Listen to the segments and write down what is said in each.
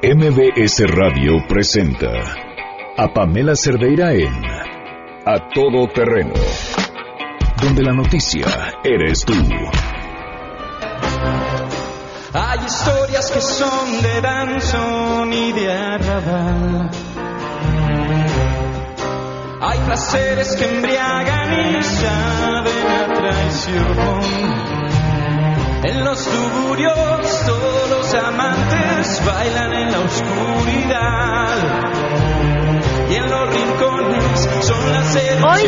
MBS Radio presenta a Pamela Cerdeira en A Todo Terreno, donde la noticia eres tú. Hay historias que son de danzón y de arrabal. Hay placeres que embriagan y saben a traición. En los tuburios todos los amantes bailan en la oscuridad. Y en los rincones son las Hoy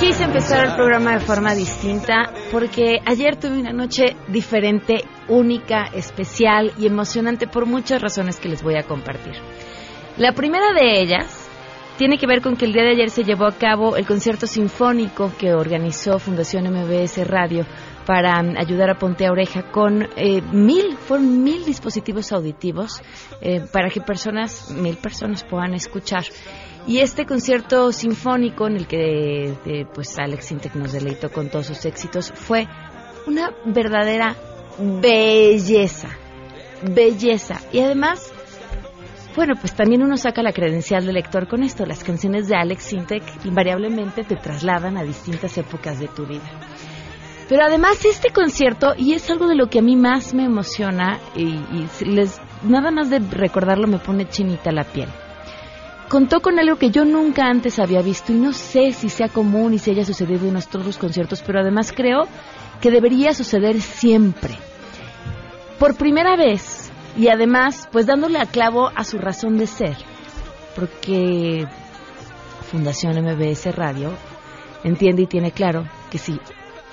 quise empezar el programa de forma distinta porque ayer tuve una noche diferente, única, especial y emocionante por muchas razones que les voy a compartir. La primera de ellas tiene que ver con que el día de ayer se llevó a cabo el concierto sinfónico que organizó Fundación MBS Radio para ayudar a Ponte a Oreja con eh, mil, fueron mil dispositivos auditivos eh, para que personas, mil personas puedan escuchar. Y este concierto sinfónico en el que eh, pues Alex Intec nos deleitó con todos sus éxitos fue una verdadera belleza, belleza. Y además, bueno, pues también uno saca la credencial de lector con esto. Las canciones de Alex Sintek invariablemente te trasladan a distintas épocas de tu vida. Pero además este concierto, y es algo de lo que a mí más me emociona, y, les, nada más de recordarlo me pone chinita la piel. Contó con algo que yo nunca antes había visto y no sé si sea común y si haya sucedido en otros conciertos, pero además creo que debería suceder siempre. Por primera vez, y además, pues dándole a clavo a su razón de ser, porque Fundación MBS Radio entiende y tiene claro que si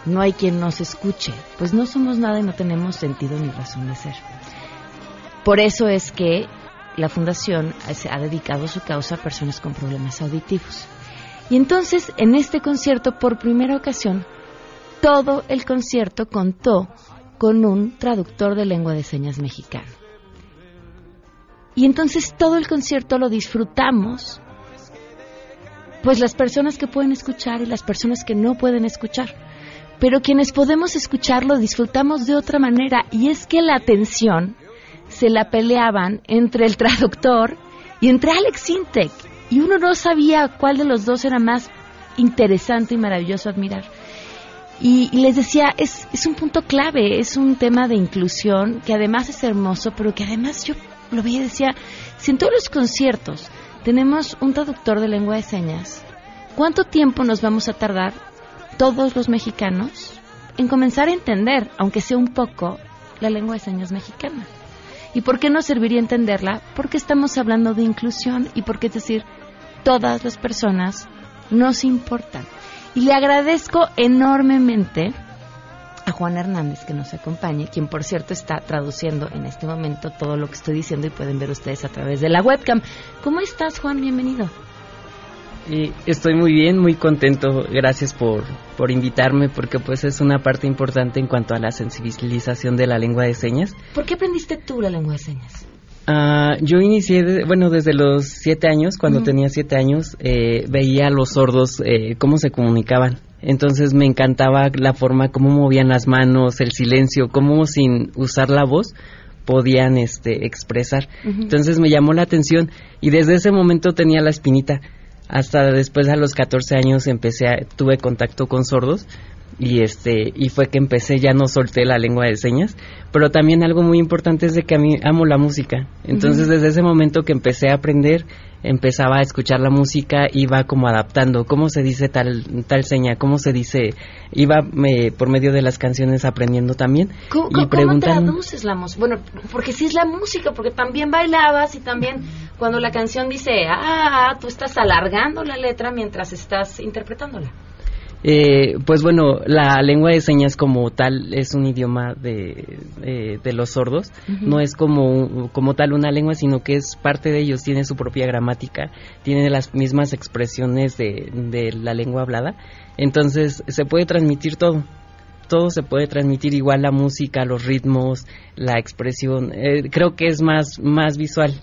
no hay quien nos escuche, pues no somos nada y no tenemos sentido ni razón de ser. Por eso es que la fundación ha dedicado su causa a personas con problemas auditivos. Y entonces, en este concierto, por primera ocasión, todo el concierto contó con un traductor de lengua de señas mexicano. Y entonces todo el concierto lo disfrutamos, pues las personas que pueden escuchar y las personas que no pueden escuchar pero quienes podemos escucharlo disfrutamos de otra manera y es que la atención se la peleaban entre el traductor y entre Alex Sintek y uno no sabía cuál de los dos era más interesante y maravilloso admirar. Y, les decía, es, es un punto clave, es un tema de inclusión que además es hermoso, pero que además yo lo veía y decía, si en todos los conciertos tenemos un traductor de lengua de señas, ¿cuánto tiempo nos vamos a tardar todos los mexicanos en comenzar a entender, aunque sea un poco, la lengua de señas mexicana. ¿Y por qué no serviría entenderla? Porque estamos hablando de inclusión y porque, es decir, todas las personas nos importan. Y le agradezco enormemente a Juan Hernández que nos acompañe, quien por cierto está traduciendo en este momento todo lo que estoy diciendo y pueden ver ustedes a través de la webcam. ¿Cómo estás, Juan? Bienvenido estoy muy bien, muy contento. Gracias por, por invitarme porque pues es una parte importante en cuanto a la sensibilización de la lengua de señas. ¿Por qué aprendiste tú la lengua de señas? Ah, yo inicié, bueno, desde los siete años, cuando tenía siete años, eh, veía a los sordos eh, cómo se comunicaban. Entonces me encantaba la forma, cómo movían las manos, el silencio, cómo sin usar la voz podían este, expresar. Entonces me llamó la atención y desde ese momento tenía la espinita hasta después a los 14 años empecé a, tuve contacto con sordos y este y fue que empecé ya no solté la lengua de señas pero también algo muy importante es de que a mí amo la música. Entonces desde ese momento que empecé a aprender empezaba a escuchar la música iba como adaptando cómo se dice tal tal seña cómo se dice iba me, por medio de las canciones aprendiendo también ¿Cómo, y ¿cómo traduces la música bueno porque si es la música porque también bailabas y también cuando la canción dice ah tú estás alargando la letra mientras estás interpretándola eh, pues bueno, la lengua de señas como tal es un idioma de, eh, de los sordos, no es como, como tal una lengua, sino que es parte de ellos, tiene su propia gramática, tiene las mismas expresiones de, de la lengua hablada, entonces se puede transmitir todo todo se puede transmitir igual la música, los ritmos, la expresión. Eh, creo que es más, más visual.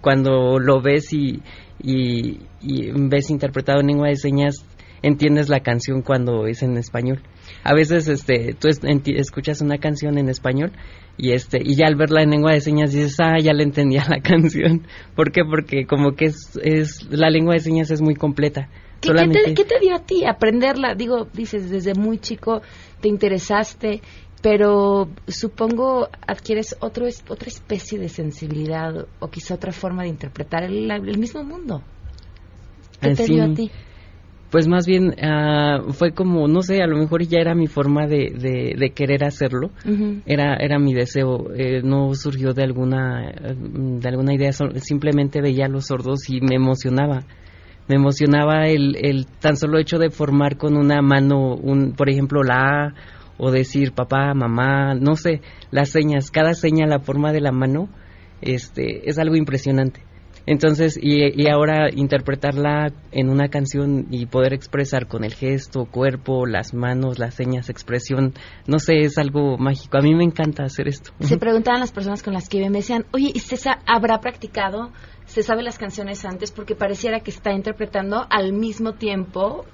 Cuando lo ves y, y, y ves interpretado en lengua de señas, entiendes la canción cuando es en español. A veces este, tú escuchas una canción en español y este y ya al verla en lengua de señas dices, ah, ya le entendía la canción. ¿Por qué? Porque como que es, es la lengua de señas es muy completa. ¿Qué, te, ¿Qué, te, dio a ti aprenderla? Digo, dices, desde muy chico te interesaste, pero supongo adquieres otro, otra especie de sensibilidad o quizá otra forma de interpretar el, el mismo mundo. ¿Qué te dio a ti? Pues más bien ah, fue como, no sé, a lo mejor ya era mi forma de, de, querer hacerlo, era, era mi deseo, eh, no surgió de alguna, de alguna idea, simplemente veía a los sordos y me emocionaba. Me emocionaba el, el tan solo hecho de formar con una mano, un, por ejemplo, la A, o decir papá, mamá, no sé, las señas, cada seña, la forma de la mano, este, es algo impresionante. Entonces, y, ahora interpretarla en una canción y poder expresar con el gesto, cuerpo, las manos, las señas, expresión, no sé, es algo mágico. A mí me encanta hacer esto. Se preguntaban las personas con las que me decían, oye, ¿y César habrá practicado? ¿Se sabe las canciones antes? Porque pareciera que está interpretando al mismo tiempo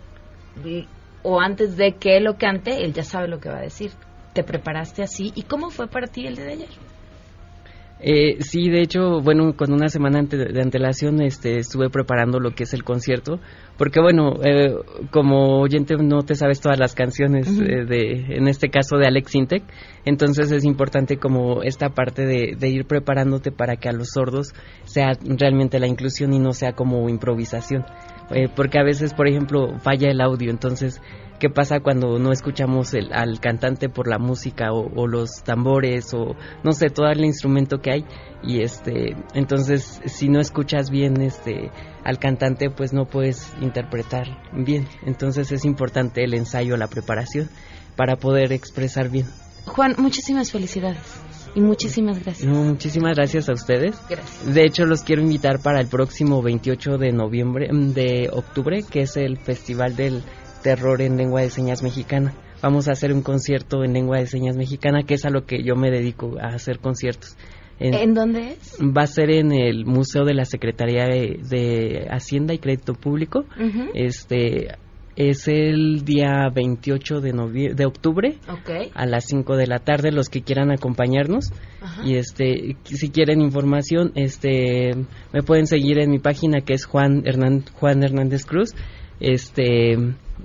o antes de que él lo cante, él ya sabe lo que va a decir. ¿Te preparaste así? ¿Y cómo fue para ti el de ayer? Eh, sí, de hecho, bueno, con una semana de antelación este, estuve preparando lo que es el concierto, porque bueno, eh, como oyente no te sabes todas las canciones, eh, de, en este caso de Alex Intec, entonces es importante como esta parte de, de, ir preparándote para que a los sordos sea realmente la inclusión y no sea como improvisación. Eh, porque a veces, por ejemplo, falla el audio, entonces qué pasa cuando no escuchamos el, al cantante por la música o, los tambores o no sé todo el instrumento que hay y este entonces si no escuchas bien este al cantante pues no puedes interpretar bien entonces es importante el ensayo la preparación para poder expresar bien Juan muchísimas felicidades y muchísimas gracias. muchísimas gracias a ustedes. Gracias. De hecho, los quiero invitar para el próximo 28 de noviembre, mm, de octubre, que es el Festival del terror en lengua de señas mexicana. Vamos a hacer un concierto en lengua de señas mexicana, que es a lo que yo me dedico a hacer conciertos. ¿En, dónde es? Va a ser en el Museo de la Secretaría de, Hacienda y Crédito Público. Este es el día 28 de, de octubre a las 5 de la tarde los que quieran acompañarnos y este si quieren información este me pueden seguir en mi página que es Juan Juan Hernández Cruz este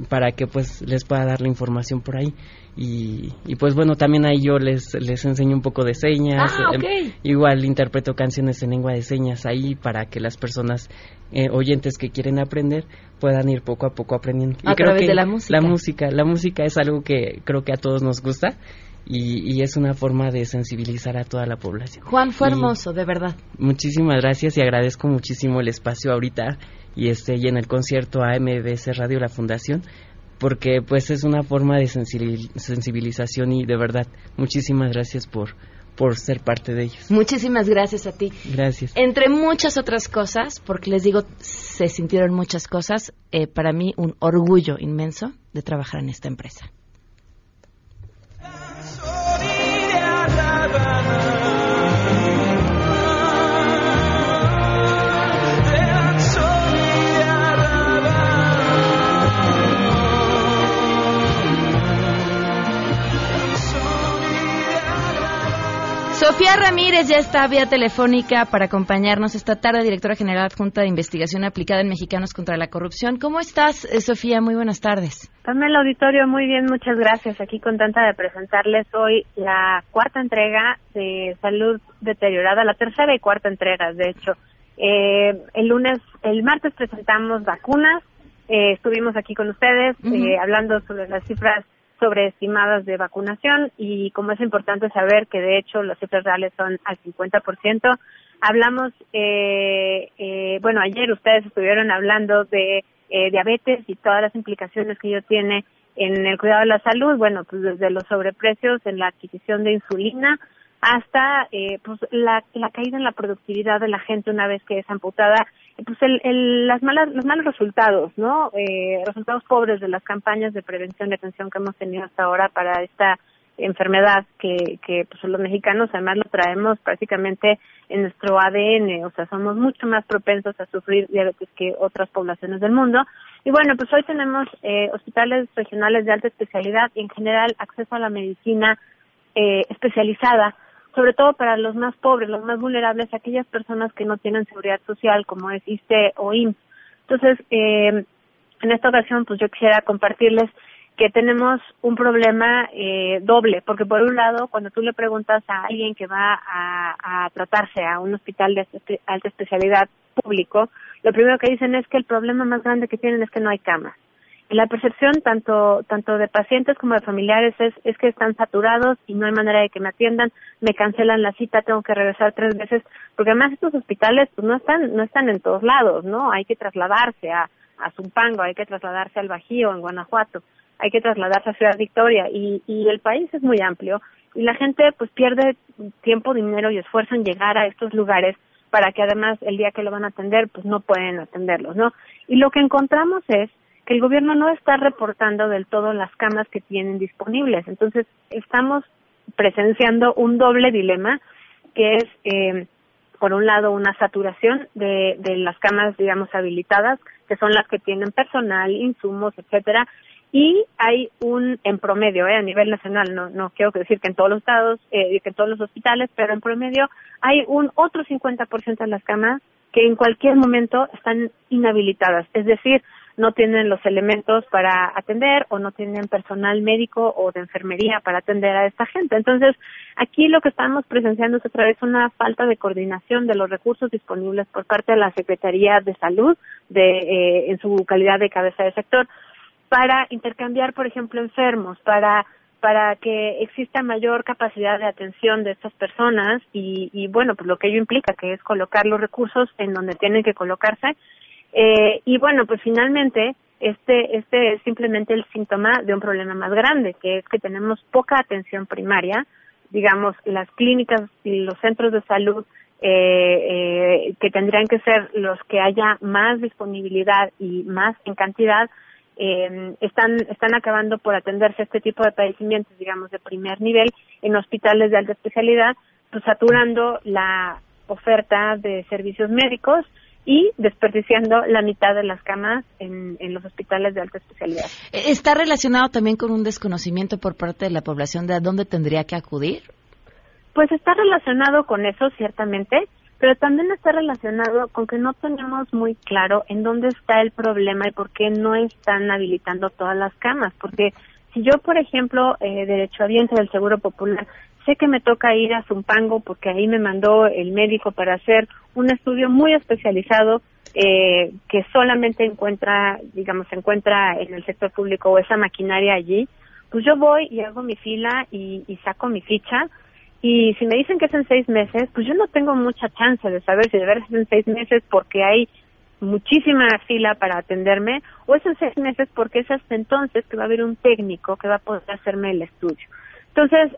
para que pues les pueda dar la información por ahí y, y pues bueno también ahí yo les les enseño un poco de señas ah, em, igual interpreto canciones en lengua de señas ahí para que las personas eh, oyentes que quieren aprender puedan ir poco a poco aprendiendo a través de la música la música la música es algo que creo que a todos nos gusta y, y, es una forma de sensibilizar a toda la población. Juan, fue hermoso, de verdad. Muchísimas gracias y agradezco muchísimo el espacio ahorita y este y en el concierto AMBS Radio La Fundación porque pues es una forma de sensibilización y de verdad muchísimas gracias por por ser parte de ellos. Muchísimas gracias a ti. Gracias. Entre muchas otras cosas, porque les digo, se sintieron muchas cosas, eh, para mí un orgullo inmenso de trabajar en esta empresa. Sofía Ramírez ya está vía telefónica para acompañarnos esta tarde, directora general adjunta de investigación aplicada en Mexicanos contra la Corrupción. ¿Cómo estás, eh, Sofía? Muy buenas tardes. También el auditorio, muy bien, muchas gracias. Aquí contenta de presentarles hoy la cuarta entrega de Salud Deteriorada, la tercera y cuarta entrega, de hecho. Eh, el lunes, el martes presentamos vacunas, eh, estuvimos aquí con ustedes hablando sobre las cifras sobreestimadas de vacunación y como es importante saber que de hecho las cifras reales son al 50%, hablamos, eh, eh, bueno, ayer ustedes estuvieron hablando de eh, diabetes y todas las implicaciones que ello tiene en el cuidado de la salud, bueno, pues desde los sobreprecios en la adquisición de insulina hasta eh, pues la, la caída en la productividad de la gente una vez que es amputada pues el, el, las malas, los malos resultados, ¿no? Eh, resultados pobres de las campañas de prevención y atención que hemos tenido hasta ahora para esta enfermedad que, que pues los mexicanos además lo traemos prácticamente en nuestro ADN, o sea, somos mucho más propensos a sufrir diabetes que otras poblaciones del mundo Y bueno, pues hoy tenemos eh, hospitales regionales de alta especialidad y en general acceso a la medicina eh, especializada, sobre todo para los más pobres, los más vulnerables, aquellas personas que no tienen seguridad social, como es ISTE o IMSS. Entonces, eh, en esta ocasión, pues yo quisiera compartirles que tenemos un problema eh, doble, porque por un lado, cuando tú le preguntas a alguien que va a, a tratarse a un hospital de alta especialidad público, lo primero que dicen es que el problema más grande que tienen es que no hay camas. La percepción tanto tanto de pacientes como de familiares es, es que están saturados y no hay manera de que me atiendan, me cancelan la cita, tengo que regresar tres veces, porque además estos hospitales pues no están no están en todos lados, ¿no? Hay que trasladarse a a Zumpango, hay que trasladarse al Bajío en Guanajuato hay que trasladarse a Ciudad Victoria y, y el país es muy amplio y la gente pues pierde tiempo, dinero y esfuerzo en llegar a estos lugares para que además el día que lo van a atender pues no pueden atenderlos, ¿no? Y lo que encontramos es que el gobierno no está reportando del todo las camas que tienen disponibles. Entonces, estamos presenciando un doble dilema que es, eh, por un lado, una saturación de, de las camas, digamos, habilitadas, que son las que tienen personal, insumos, etcétera, y hay un en promedio eh, a nivel nacional no no quiero decir que en todos los estados eh, que en todos los hospitales pero en promedio hay un otro 50% de las camas que en cualquier momento están inhabilitadas es decir no tienen los elementos para atender o no tienen personal médico o de enfermería para atender a esta gente. Entonces, aquí lo que estamos presenciando es otra vez una falta de coordinación de los recursos disponibles por parte de la Secretaría de Salud de, eh, en su calidad de cabeza de sector para intercambiar, por ejemplo, enfermos, para para que exista mayor capacidad de atención de estas personas y, y bueno, pues lo que ello implica, que es colocar los recursos en donde tienen que colocarse. Eh, y bueno, pues finalmente este, este es simplemente el síntoma de un problema más grande, que es que tenemos poca atención primaria, digamos, las clínicas y los centros de salud eh, eh, que tendrían que ser los que haya más disponibilidad y más en cantidad, eh, están, están acabando por atenderse este tipo de padecimientos, digamos, de primer nivel en hospitales de alta especialidad, pues saturando la oferta de servicios médicos y desperdiciando la mitad de las camas en, en, los hospitales de alta especialidad. ¿Está relacionado también con un desconocimiento por parte de la población de a dónde tendría que acudir? Pues está relacionado con eso, ciertamente pero también está relacionado con que no tenemos muy claro en dónde está el problema y por qué no están habilitando todas las camas. Porque si yo, por ejemplo, eh, derechohabiente del Seguro Popular, sé que me toca ir a Zumpango porque ahí me mandó el médico para hacer un estudio muy especializado eh, que solamente encuentra, digamos, se encuentra en el sector público o esa maquinaria allí, pues yo voy y hago mi fila y, y saco mi ficha y si me dicen que es en seis meses, pues yo no tengo mucha chance de saber si de verdad es en seis meses porque hay muchísima fila para atenderme o es en seis meses porque es hasta entonces que va a haber un técnico que va a poder hacerme el estudio. Entonces,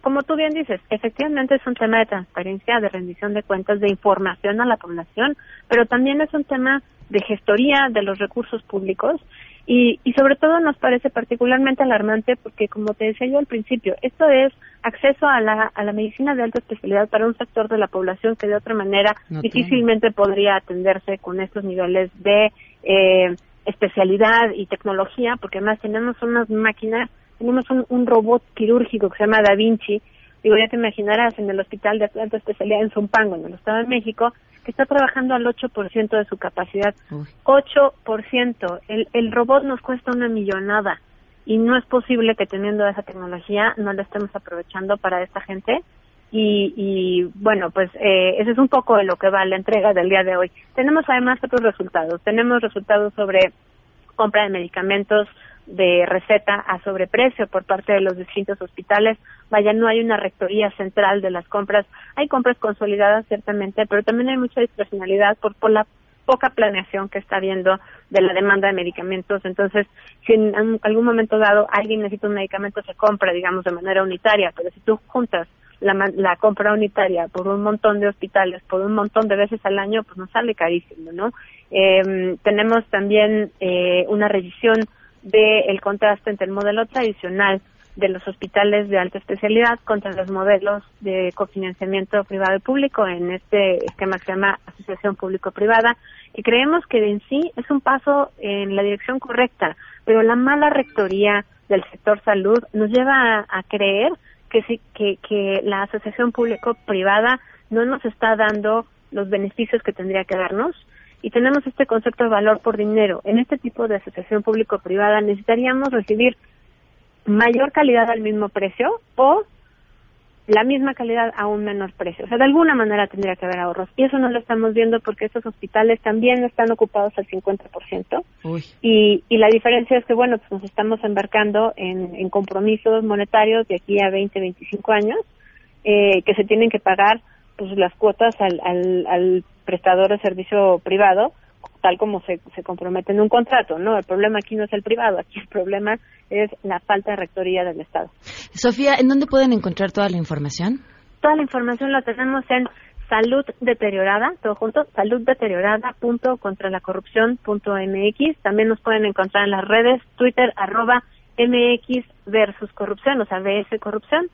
como tú bien dices, efectivamente es un tema de transparencia, de rendición de cuentas, de información a la población, pero también es un tema de gestoría de los recursos públicos y, y sobre todo nos parece particularmente alarmante porque, como te decía yo al principio, esto es acceso a la, a la medicina de alta especialidad para un sector de la población que de otra manera difícilmente podría atenderse con estos niveles de eh, especialidad y tecnología, porque además tenemos unas máquinas, tenemos un, un robot quirúrgico que se llama Da Vinci, digo, ya te imaginarás, en el hospital de alta especialidad en Zumpango, en el Estado de México, que está trabajando al 8% de su capacidad. 8%. El, el robot nos cuesta una millonada y no es posible que teniendo esa tecnología no la estemos aprovechando para esta gente. Y, y bueno, pues eh, ese es un poco de lo que va la entrega del día de hoy. Tenemos además otros resultados. Tenemos resultados sobre compra de medicamentos de receta a sobreprecio por parte de los distintos hospitales. Vaya, no hay una rectoría central de las compras. Hay compras consolidadas, ciertamente, pero también hay mucha discrecionalidad por, por la poca planeación que está habiendo de la demanda de medicamentos. Entonces, si en algún momento dado alguien necesita un medicamento, se compra, digamos, de manera unitaria, pero si tú juntas la, la compra unitaria por un montón de hospitales, por un montón de veces al año, pues nos sale carísimo, ¿no? Eh, tenemos también eh, una revisión del contraste entre el modelo tradicional de los hospitales de alta especialidad contra los modelos de cofinanciamiento privado y público en este esquema que se llama Asociación Público-Privada, y creemos que en sí es un paso en la dirección correcta, pero la mala rectoría del sector salud nos lleva a, creer que, sí, que, que la Asociación Público-Privada no nos está dando los beneficios que tendría que darnos y tenemos este concepto de valor por dinero. En este tipo de asociación público-privada necesitaríamos recibir mayor calidad al mismo precio o la misma calidad a un menor precio. O sea, de alguna manera tendría que haber ahorros. Y eso no lo estamos viendo porque estos hospitales también están ocupados al 50%. Y, y la diferencia es que, bueno, pues nos estamos embarcando en, en compromisos monetarios de aquí a 20, 25 años eh, que se tienen que pagar pues las cuotas al, al, al prestador de servicio privado tal como se, se compromete en un contrato, ¿no? El problema aquí no es el privado, aquí el problema es la falta de rectoría del Estado. Sofía, ¿en dónde pueden encontrar toda la información? Toda la información la tenemos en salud deteriorada, todo junto, saluddeteriorada.contralacorrupción.mx. También nos pueden encontrar en las redes Twitter, arroba MX versus corrupción, o sea, BS corrupción,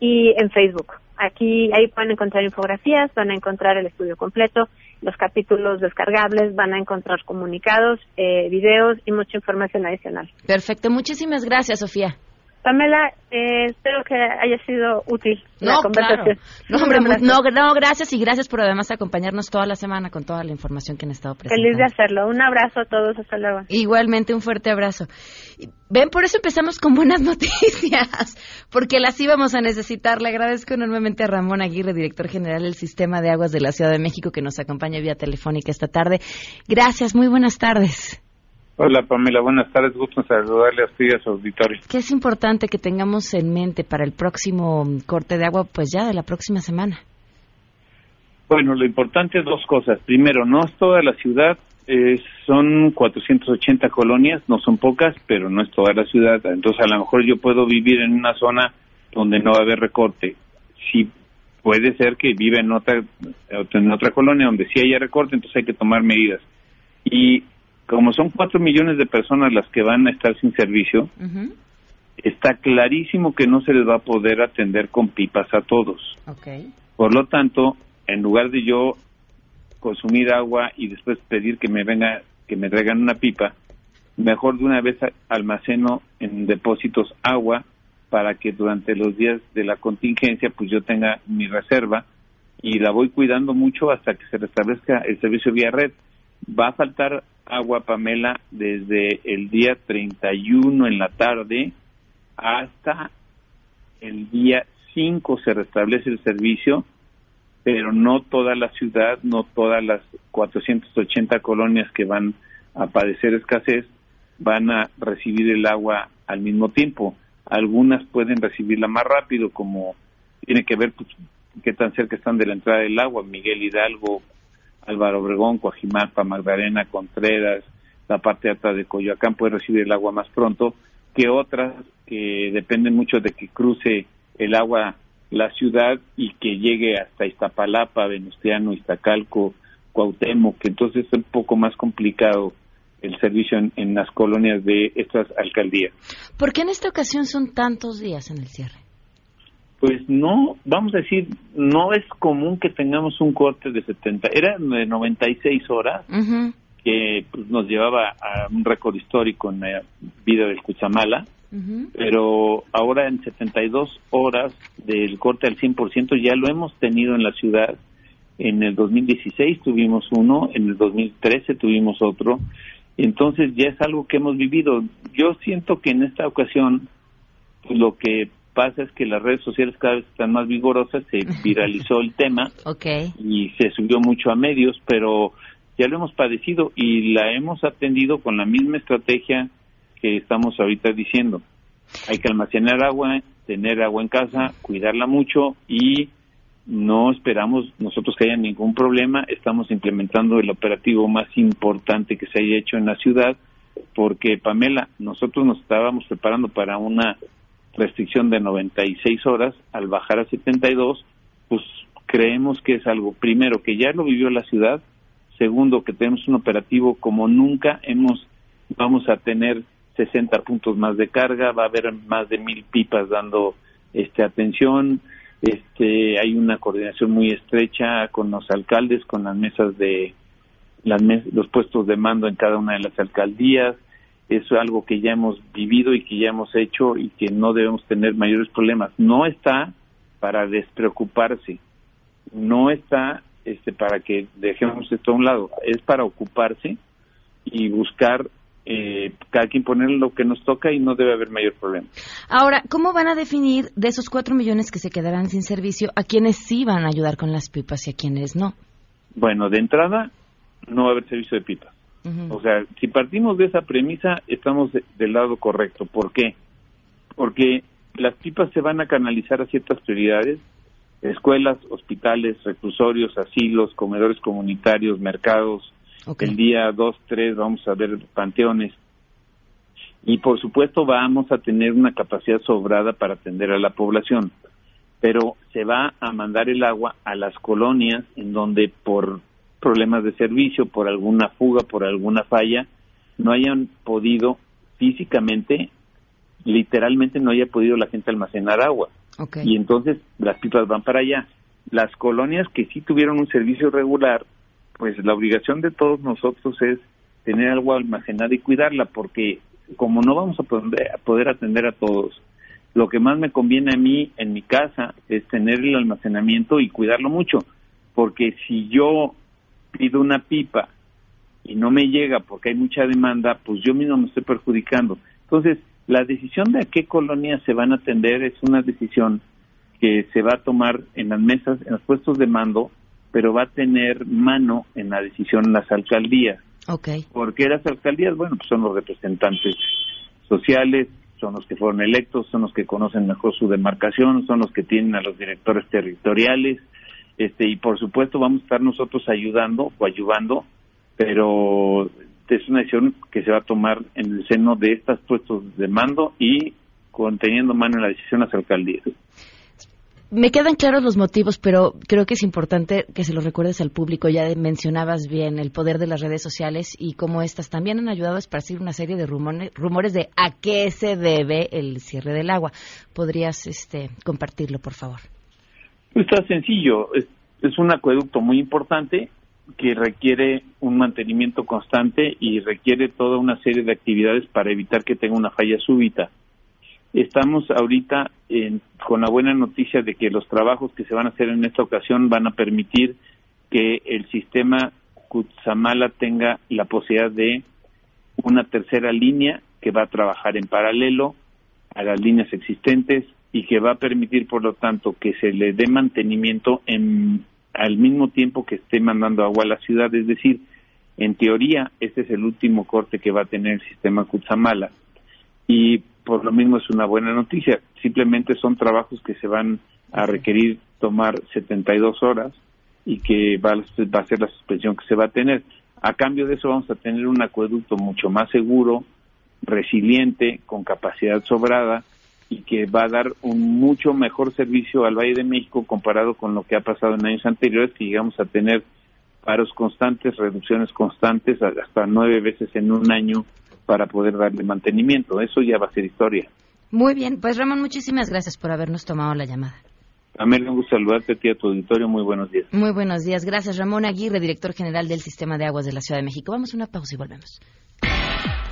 y en Facebook. Aquí, ahí pueden encontrar infografías, van a encontrar el estudio completo, los capítulos descargables, van a encontrar comunicados, eh, videos y mucha información adicional. Perfecto, muchísimas gracias, Sofía. Pamela, eh, espero que haya sido útil la conversación. No, hombre, no, no, gracias y gracias por además acompañarnos toda la semana con toda la información que han estado presentando. Feliz de hacerlo. Un abrazo a todos. Hasta luego. Igualmente, un fuerte abrazo. Ven, por eso empezamos con buenas noticias, porque las íbamos a necesitar. Le agradezco enormemente a Ramón Aguirre, director general del Sistema de Aguas de la Ciudad de México, que nos acompaña vía telefónica esta tarde. Gracias, muy buenas tardes. Hola Pamela, buenas tardes, gusto saludarle a usted y a su auditorio. ¿Qué es importante que tengamos en mente para el próximo corte de agua, pues ya de la próxima semana? Bueno, lo importante es dos cosas. Primero, no es toda la ciudad, son 480 colonias, no son pocas, pero no es toda la ciudad. Entonces, a lo mejor yo puedo vivir en una zona donde no va a haber recorte. Si puede ser que viva en otra, en otra colonia donde sí haya recorte, entonces hay que tomar medidas. Y como son cuatro millones de personas las que van a estar sin servicio, está clarísimo que no se les va a poder atender con pipas a todos. Por lo tanto, en lugar de yo consumir agua y después pedir que me venga, que me traigan una pipa, mejor de una vez almaceno en depósitos agua para que durante los días de la contingencia pues yo tenga mi reserva y la voy cuidando mucho hasta que se restablezca el servicio vía red. Va a faltar agua, Pamela, desde el día 31 en la tarde hasta el día 5 se restablece el servicio, pero no toda la ciudad, no todas las 480 colonias que van a padecer escasez van a recibir el agua al mismo tiempo. Algunas pueden recibirla más rápido, como tiene que ver pues, qué tan cerca están de la entrada del agua. Miguel Hidalgo, Álvaro Obregón, Coajimalpa, Magdalena, Contreras, la parte alta de Coyoacán puede recibir el agua más pronto que otras que dependen mucho de que cruce el agua la ciudad y que llegue hasta Iztapalapa, Venustiano, Iztacalco, Cuauhtémoc, que entonces es un poco más complicado el servicio en, en las colonias de estas alcaldías. ¿Por qué en esta ocasión son tantos días en el cierre? Pues no, vamos a decir, no es común que tengamos un corte de 70, era de 96 horas, que pues, nos llevaba a un récord histórico en la vida del Cuchamala, pero ahora en 72 horas del corte al 100% ya lo hemos tenido en la ciudad. En el 2016 tuvimos uno, en el 2013 tuvimos otro, entonces ya es algo que hemos vivido. Yo siento que en esta ocasión pues, lo que pasa es que las redes sociales cada vez están más vigorosas, se viralizó el tema y se subió mucho a medios, pero ya lo hemos padecido y la hemos atendido con la misma estrategia que estamos ahorita diciendo. Hay que almacenar agua, tener agua en casa, cuidarla mucho y no esperamos nosotros que haya ningún problema. Estamos implementando el operativo más importante que se haya hecho en la ciudad porque, Pamela, nosotros nos estábamos preparando para una restricción de 96 horas, al bajar a 72, pues creemos que es algo, primero, que ya lo vivió la ciudad, segundo, que tenemos un operativo como nunca hemos, vamos a tener 60 puntos más de carga, va a haber más de mil pipas dando este atención, este hay una coordinación muy estrecha con los alcaldes, con las mesas de las los puestos de mando en cada una de las alcaldías. Es algo que ya hemos vivido y que ya hemos hecho y que no debemos tener mayores problemas. No está para despreocuparse, no está este para que dejemos esto a un lado, es para ocuparse y buscar eh, cada quien poner lo que nos toca y no debe haber mayor problema. Ahora, ¿cómo van a definir de esos cuatro millones que se quedarán sin servicio a quienes sí van a ayudar con las pipas y a quienes no? Bueno, de entrada no va a haber servicio de pipas. O sea, si partimos de esa premisa, estamos del lado correcto. ¿Por qué? Porque las pipas se van a canalizar a ciertas prioridades, escuelas, hospitales, reclusorios, asilos, comedores comunitarios, mercados, el día 2, 3 vamos a ver panteones. Y por supuesto vamos a tener una capacidad sobrada para atender a la población. Pero se va a mandar el agua a las colonias en donde por problemas de servicio, por alguna fuga, por alguna falla, no hayan podido físicamente, literalmente no haya podido la gente almacenar agua. Y entonces las pipas van para allá. Las colonias que sí tuvieron un servicio regular pues la obligación de todos nosotros es tener algo almacenado y cuidarla, porque como no vamos a poder, a poder atender a todos, lo que más me conviene a mí en mi casa es tener el almacenamiento y cuidarlo mucho, porque si yo pido una pipa y no me llega porque hay mucha demanda, pues yo mismo me estoy perjudicando. Entonces, la decisión de a qué colonias se van a atender es una decisión que se va a tomar en las mesas, en los puestos de mando, pero va a tener mano en la decisión las alcaldías. Okay. Porque las alcaldías, bueno, pues son los representantes sociales, son los que fueron electos, son los que conocen mejor su demarcación, son los que tienen a los directores territoriales, este y por supuesto vamos a estar nosotros ayudando o ayudando, pero es una decisión que se va a tomar en el seno de estos puestos de mando y conteniendo mano en la decisión las alcaldías me quedan claros los motivos, pero creo que es importante que se los recuerdes al público. Ya mencionabas bien el poder de las redes sociales y cómo estas también han ayudado a esparcir una serie de rumores, de a qué se debe el cierre del agua. ¿Podrías este, compartirlo, por favor? Está sencillo. Es, un acueducto muy importante que requiere un mantenimiento constante y requiere toda una serie de actividades para evitar que tenga una falla súbita. Estamos ahorita con la buena noticia de que los trabajos que se van a hacer en esta ocasión van a permitir que el sistema Kutsamala tenga la posibilidad de una tercera línea que va a trabajar en paralelo a las líneas existentes y que va a permitir, por lo tanto, que se le dé mantenimiento en, al mismo tiempo que esté mandando agua a la ciudad. Es decir, en teoría, este es el último corte que va a tener el sistema Kutsamala. Y por lo mismo es una buena noticia. Simplemente son trabajos que se van a requerir tomar 72 horas y que va, va a ser la suspensión que se va a tener. A cambio de eso vamos a tener un acueducto mucho más seguro, resiliente, con capacidad sobrada y que va a dar un mucho mejor servicio al Valle de México comparado con lo que ha pasado en años anteriores, que llegamos a tener paros constantes, reducciones constantes, hasta nueve veces en un año para poder darle mantenimiento. Eso ya va a ser historia. Muy bien, pues Ramón, muchísimas gracias por habernos tomado la llamada. A mí me gusta saludarte a ti a tu auditorio. Muy buenos días. Muy buenos días. Gracias, Ramón Aguirre, director general del Sistema de Aguas de la Ciudad de México. Vamos a una pausa y volvemos.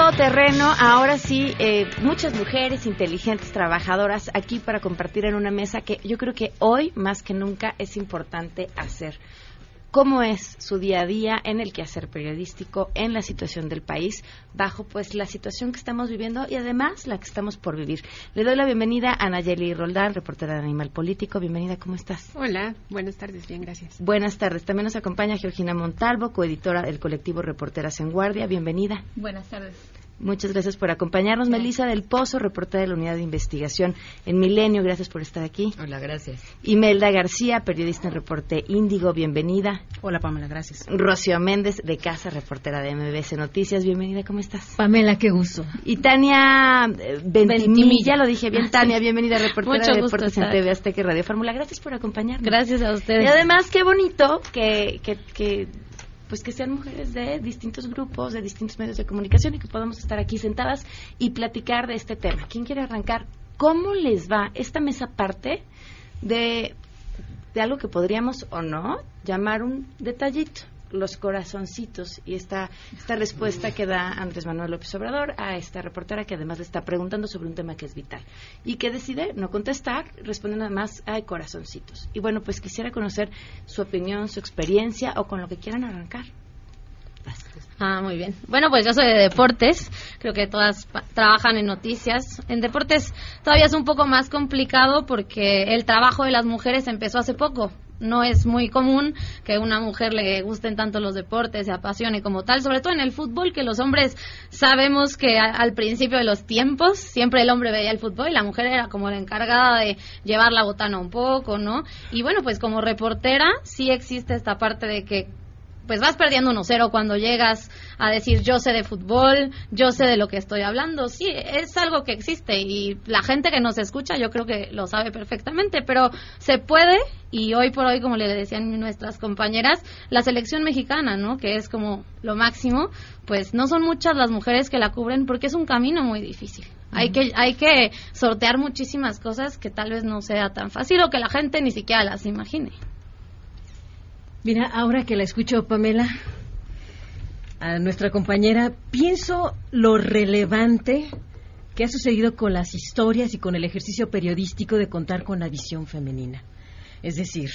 Todo terreno. Ahora sí, eh, muchas mujeres inteligentes, trabajadoras, aquí para compartir en una mesa que yo creo que hoy más que nunca es importante hacer cómo es su día a día en el quehacer periodístico, en la situación del país, bajo pues la situación que estamos viviendo y además la que estamos por vivir. Le doy la bienvenida a Nayeli Roldán, reportera de Animal Político. Bienvenida, ¿cómo estás? Hola, buenas tardes, bien, gracias. Buenas tardes. También nos acompaña Georgina Montalvo, coeditora del colectivo Reporteras en Guardia. Bienvenida. Buenas tardes. Muchas gracias por acompañarnos. Melissa del Pozo, reportera de la Unidad de Investigación en Milenio. Gracias por estar aquí. Hola, gracias. Imelda García, periodista en Reporte Índigo. Bienvenida. Hola, Pamela, gracias. Rocío Méndez, de Casa, reportera de MBC Noticias. Bienvenida, ¿cómo estás? Pamela, qué gusto. Y Tania eh, Ventimilla, lo dije bien. Tania, bienvenida, reportera Mucho de gusto Deportes en. TV Azteca y Radio Fórmula. Gracias por acompañarnos. Gracias a ustedes. Y además, qué bonito que, que, que, pues que sean mujeres de distintos grupos, de distintos medios de comunicación y que podamos estar aquí sentadas y platicar de este tema. ¿Quién quiere arrancar? ¿Cómo les va esta mesa parte de, de algo que podríamos o no llamar un detallito? Los corazoncitos y esta, esta respuesta que da Andrés Manuel López Obrador a esta reportera que además le está preguntando sobre un tema que es vital y que decide no contestar, responde nada más hay corazoncitos. Y bueno, pues quisiera conocer su opinión, su experiencia o con lo que quieran arrancar. Ah, muy bien. Bueno, pues yo soy de deportes. Creo que todas trabajan en noticias. En deportes todavía es un poco más complicado porque el trabajo de las mujeres empezó hace poco. No es muy común que una mujer le gusten tanto los deportes, se apasione como tal, sobre todo en el fútbol, que los hombres sabemos que al principio de los tiempos siempre el hombre veía el fútbol y la mujer era como la encargada de llevar la botana un poco, ¿no? Y bueno, pues como reportera sí existe esta parte de que pues vas perdiendo 1-0 cuando llegas a decir yo sé de fútbol, yo sé de lo que estoy hablando. Sí, es algo que existe y la gente que nos escucha yo creo que lo sabe perfectamente, pero se puede y hoy por hoy, como le decían nuestras compañeras, la selección mexicana, ¿no? Que es como lo máximo, pues no son muchas las mujeres que la cubren porque es un camino muy difícil. Hay que, hay que sortear muchísimas cosas que tal vez no sea tan fácil o que la gente ni siquiera las imagine. Mira, ahora que la escucho, Pamela, a nuestra compañera, pienso lo relevante que ha sucedido con las historias y con el ejercicio periodístico de contar con la visión femenina. Es decir,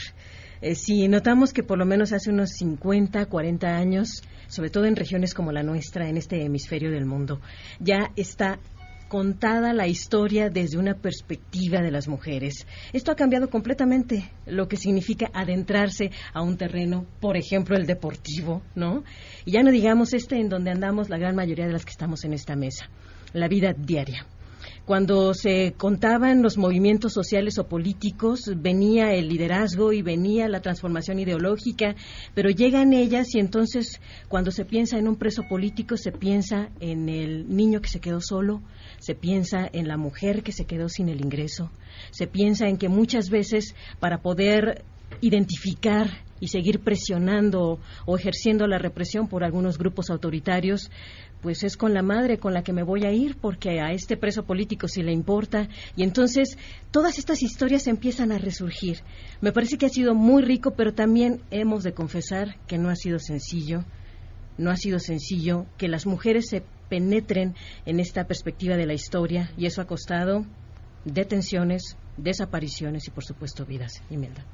eh, si notamos que por lo menos hace unos 50, 40 años, sobre todo en regiones como la nuestra, en este hemisferio del mundo, ya está contada la historia desde una perspectiva de las mujeres. Esto ha cambiado completamente lo que significa adentrarse a un terreno, por ejemplo, el deportivo, ¿no? Y ya no digamos este en donde andamos la gran mayoría de las que estamos en esta mesa, la vida diaria. Cuando se contaban los movimientos sociales o políticos, venía el liderazgo y venía la transformación ideológica, pero llegan ellas y entonces cuando se piensa en un preso político se piensa en el niño que se quedó solo, se piensa en la mujer que se quedó sin el ingreso, se piensa en que muchas veces para poder identificar y seguir presionando o ejerciendo la represión por algunos grupos autoritarios, pues es con la madre con la que me voy a ir porque a este preso político sí le importa y entonces todas estas historias empiezan a resurgir. Me parece que ha sido muy rico, pero también hemos de confesar que no ha sido sencillo. No ha sido sencillo que las mujeres se penetren en esta perspectiva de la historia y eso ha costado detenciones, desapariciones y por supuesto vidas. Imelda.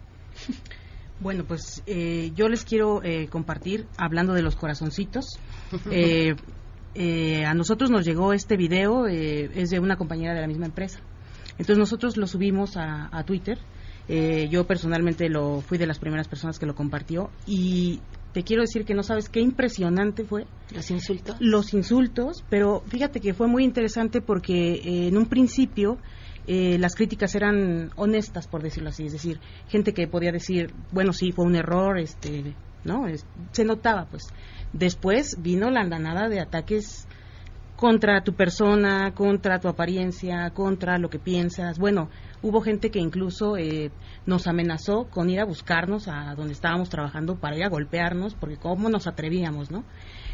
Bueno, pues eh, yo les quiero eh, compartir, hablando de los corazoncitos, eh, eh, a nosotros nos llegó este video, eh, es de una compañera de la misma empresa. Entonces nosotros lo subimos a, a Twitter. Eh, yo personalmente lo fui de las primeras personas que lo compartió y te quiero decir que no sabes qué impresionante fue Los insultos. los insultos, pero fíjate que fue muy interesante porque eh, en un principio eh, las críticas eran honestas, por decirlo así, es decir, gente que podía decir, bueno, sí, fue un error, este, ¿no? Es- se notaba, pues. Después vino la andanada de ataques contra tu persona, contra tu apariencia, contra lo que piensas. Bueno, hubo gente que incluso eh, nos amenazó con ir a buscarnos a donde estábamos trabajando para ir a golpearnos, porque cómo nos atrevíamos, ¿no?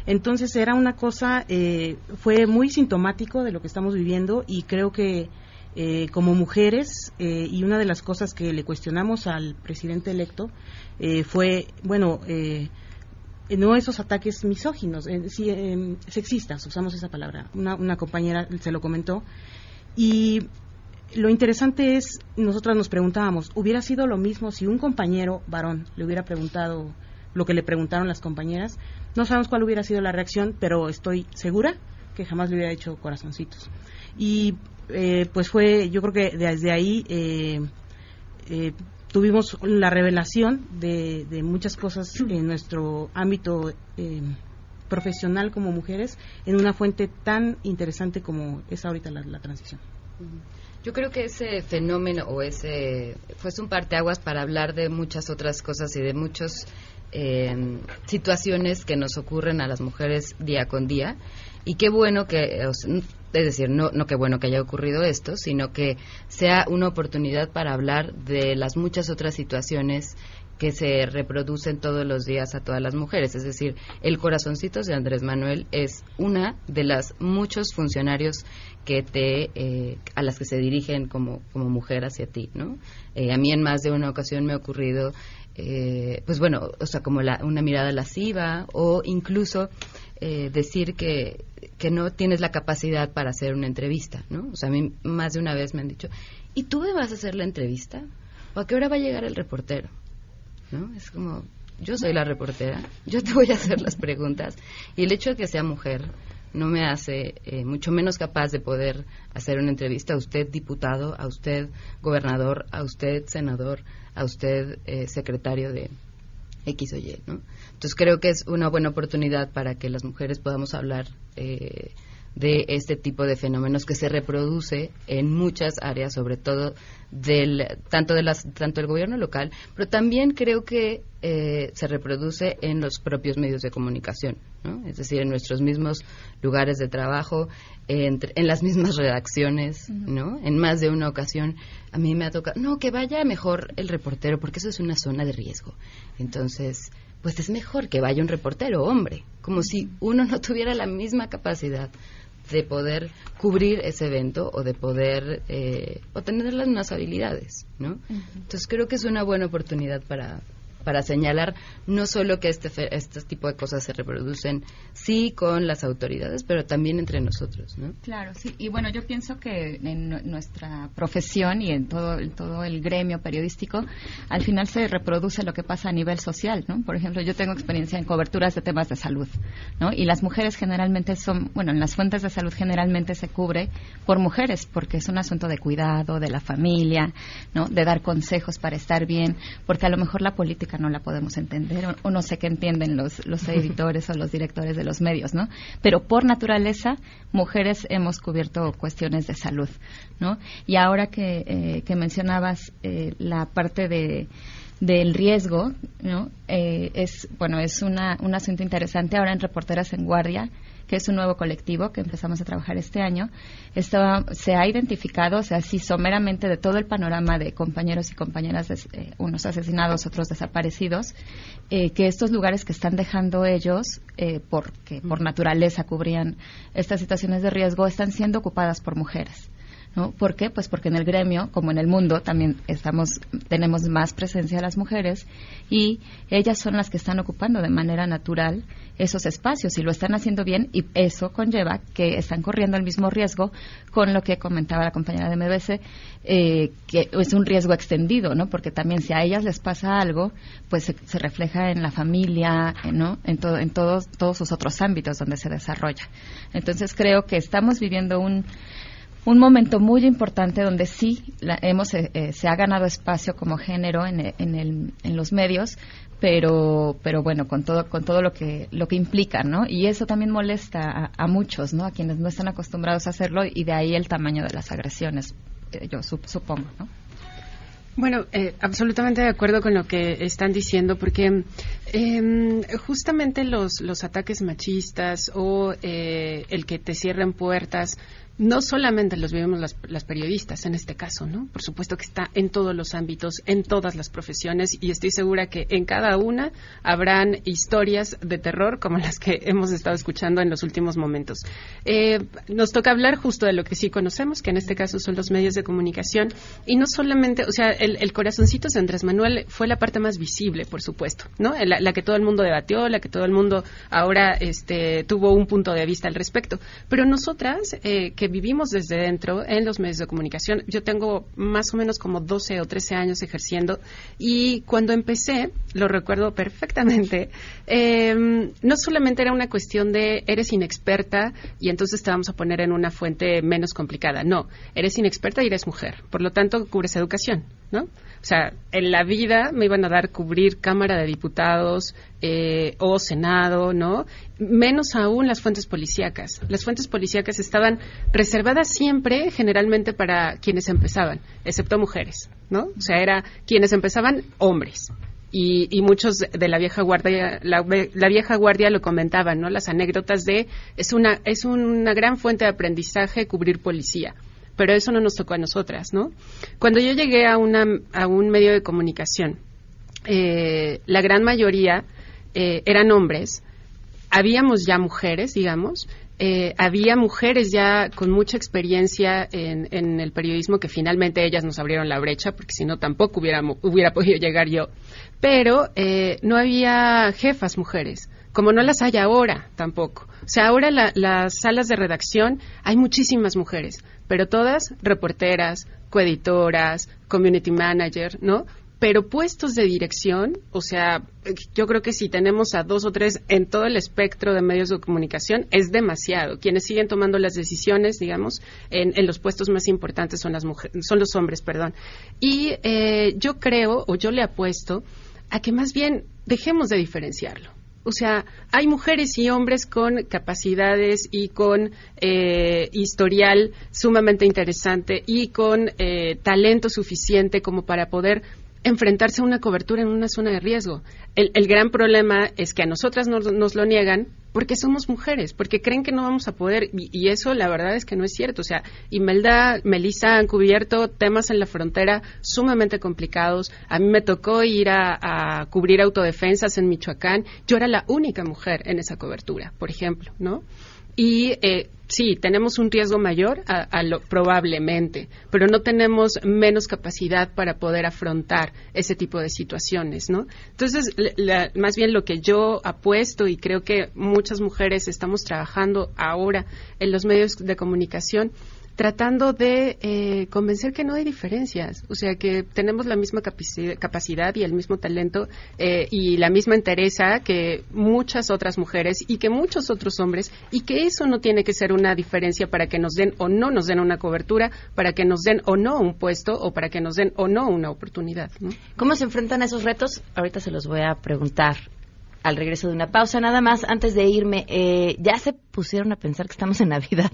Entonces era una cosa, eh, fue muy sintomático de lo que estamos viviendo y creo que eh, como mujeres, eh, y una de las cosas que le cuestionamos al presidente electo eh, fue, bueno, eh, no esos ataques misóginos, eh, sí, eh, sexistas, usamos esa palabra. Una, compañera se lo comentó. Y lo interesante es, nosotras nos preguntábamos, ¿hubiera sido lo mismo si un compañero varón le hubiera preguntado lo que le preguntaron las compañeras? No sabemos cuál hubiera sido la reacción, pero estoy segura que jamás le hubiera hecho corazoncitos. Y eh, pues fue, yo creo que desde ahí eh, eh, tuvimos la revelación de, de muchas cosas en nuestro ámbito eh, profesional como mujeres en una fuente tan interesante como es ahorita la, transición. Yo creo que ese fenómeno o ese fue un parteaguas para hablar de muchas otras cosas y de muchas eh, situaciones que nos ocurren a las mujeres día con día. Y qué bueno que, es decir, no, no qué bueno que haya ocurrido esto, sino que sea una oportunidad para hablar de las muchas otras situaciones que se reproducen todos los días a todas las mujeres. Es decir, el corazoncitos de Andrés Manuel es una de las muchos funcionarios que te, eh, a las que se dirigen como, como mujer hacia ti, ¿no? Eh, a mí en más de una ocasión me ha ocurrido, eh, pues bueno, o sea, como una mirada lasciva o incluso decir que, que no tienes la capacidad para hacer una entrevista, ¿no? O sea, a mí más de una vez me han dicho, ¿y tú me vas a hacer la entrevista? ¿O a qué hora va a llegar el reportero? ¿no? Es como, yo soy la reportera, yo te voy a hacer las preguntas y el hecho de que sea mujer no me hace eh, mucho menos capaz de poder hacer una entrevista a usted diputado, a usted gobernador, a usted senador, a usted eh, secretario de X o Y, ¿no? Entonces creo que es una buena oportunidad para que las mujeres podamos hablar eh, de este tipo de fenómenos que se reproduce en muchas áreas, sobre todo del tanto de las tanto del gobierno local, pero también creo que eh, se reproduce en los propios medios de comunicación, ¿no? es decir, en nuestros mismos lugares de trabajo, en las mismas redacciones, ¿no? En más de una ocasión a mí me ha tocado, no, que vaya mejor el reportero, porque eso es una zona de riesgo. Entonces, pues es mejor que vaya un reportero, hombre, como si uno no tuviera la misma capacidad de poder cubrir ese evento o de poder eh, o tener las mismas habilidades, ¿no? Entonces creo que es una buena oportunidad para, para señalar no solo que este, este tipo de cosas se reproducen, sí con las autoridades, pero también entre nosotros. ¿no? Claro, sí. Y bueno, yo pienso que en nuestra profesión y en todo, todo el gremio periodístico, al final se reproduce lo que pasa a nivel social. ¿no? Por ejemplo, yo tengo experiencia en coberturas de temas de salud. ¿no? Y las mujeres generalmente son, bueno, en las fuentes de salud generalmente se cubre por mujeres, porque es un asunto de cuidado, de la familia, ¿no? de dar consejos para estar bien, porque a lo mejor la política no la podemos entender o, no sé qué entienden los, los editores o los directores de los medios, ¿no? Pero por naturaleza, mujeres hemos cubierto cuestiones de salud, ¿no? Y ahora que, eh, que mencionabas eh, la parte de del riesgo, ¿no? Eh, es bueno es una, un asunto interesante ahora en Reporteras en Guardia que es un nuevo colectivo que empezamos a trabajar este año, se ha identificado, o sea, así someramente de todo el panorama de compañeros y compañeras, eh, unos asesinados, otros desaparecidos, eh, que estos lugares que están dejando ellos, eh, porque por naturaleza cubrían estas situaciones de riesgo, están siendo ocupadas por mujeres. ¿No? ¿Por qué? Pues porque en el gremio, como en el mundo, también estamos, tenemos más presencia de las mujeres y ellas son las que están ocupando de manera natural esos espacios y lo están haciendo bien y eso conlleva que están corriendo el mismo riesgo con lo que comentaba la compañera de MBC, eh, que es un riesgo extendido, ¿no? Porque también si a ellas les pasa algo, pues se, refleja en la familia, ¿no? En, todo, en todos, todos sus otros ámbitos donde se desarrolla. Entonces creo que estamos viviendo un un momento muy importante donde sí hemos eh, eh, se ha ganado espacio como género en, en, el, en, los medios pero pero bueno con todo con todo lo que lo que implica no y eso también molesta a, muchos no a quienes no están acostumbrados a hacerlo y de ahí el tamaño de las agresiones eh, yo supongo no bueno, eh, absolutamente de acuerdo con lo que están diciendo, porque em, justamente los, los ataques machistas o eh, el que te cierren puertas no solamente los vivimos las, periodistas en este caso, ¿no? Por supuesto que está en todos los ámbitos, en todas las profesiones y estoy segura que en cada una habrán historias de terror como las que hemos estado escuchando en los últimos momentos. Eh, nos toca hablar justo de lo que sí conocemos, que en este caso son los medios de comunicación y no solamente, o sea, el, corazoncito de Andrés Manuel fue la parte más visible, por supuesto, ¿no? La, la, que todo el mundo debatió, la que todo el mundo ahora este, tuvo un punto de vista al respecto. Pero nosotras, eh, que vivimos desde dentro en los medios de comunicación. Yo tengo más o menos como 12 o 13 años ejerciendo y cuando empecé, lo recuerdo perfectamente, em, no solamente era una cuestión de eres inexperta y entonces te vamos a poner en una fuente menos complicada. No, eres inexperta y eres mujer. Por lo tanto, cubres educación ¿no? O sea, en la vida me iban a dar cubrir Cámara de Diputados eh, o Senado, ¿no? Menos aún las fuentes policíacas. Las fuentes policíacas estaban reservadas siempre, generalmente, para quienes empezaban, excepto mujeres, ¿no? O sea, era quienes empezaban hombres. Y, y, muchos de la vieja guardia la, la, vieja guardia lo comentaban no las anécdotas de es una es una gran fuente de aprendizaje cubrir policía pero eso no nos tocó a nosotras, ¿no? Cuando yo llegué a, una, a un medio de comunicación, eh, la gran mayoría eh, eran hombres, habíamos ya mujeres, digamos, eh, había mujeres ya con mucha experiencia en, el periodismo que finalmente ellas nos abrieron la brecha, porque si no tampoco hubiera, hubiera podido llegar yo. Pero eh, no había jefas mujeres, como no las hay ahora tampoco. O sea, ahora la, las salas de redacción hay muchísimas mujeres, pero todas reporteras, coeditoras, community manager, ¿no? Pero puestos de dirección, o sea, yo creo que si tenemos a dos o tres en todo el espectro de medios de comunicación, es demasiado. Quienes siguen tomando las decisiones, digamos, en, los puestos más importantes son, las mujeres, son los hombres, perdón. Y eh, yo creo, o yo le apuesto, a que más bien dejemos de diferenciarlo. O sea, hay mujeres y hombres con capacidades y con eh, historial sumamente interesante y con eh, talento suficiente como para poder enfrentarse a una cobertura en una zona de riesgo. El, el gran problema es que a nosotras nos, nos, lo niegan porque somos mujeres, porque creen que no vamos a poder, y, y, eso la verdad es que no es cierto. O sea, Imelda, Melissa han cubierto temas en la frontera sumamente complicados. A mí me tocó ir a, a cubrir autodefensas en Michoacán. Yo era la única mujer en esa cobertura, por ejemplo, ¿no? Y eh, sí, tenemos un riesgo mayor a, lo, probablemente, pero no tenemos menos capacidad para poder afrontar ese tipo de situaciones, ¿no? Entonces, la, más bien lo que yo apuesto y creo que muchas mujeres estamos trabajando ahora en los medios de comunicación tratando de eh, convencer que no hay diferencias, o sea, que tenemos la misma capacidad y el mismo talento eh, y la misma interesa que muchas otras mujeres y que muchos otros hombres y que eso no tiene que ser una diferencia para que nos den o no nos den una cobertura, para que nos den o no un puesto o para que nos den o no una oportunidad. ¿no? ¿Cómo se enfrentan a esos retos? Ahorita se los voy a preguntar al regreso de una pausa. Nada más, antes de irme, eh, ya se pusieron a pensar que estamos en Navidad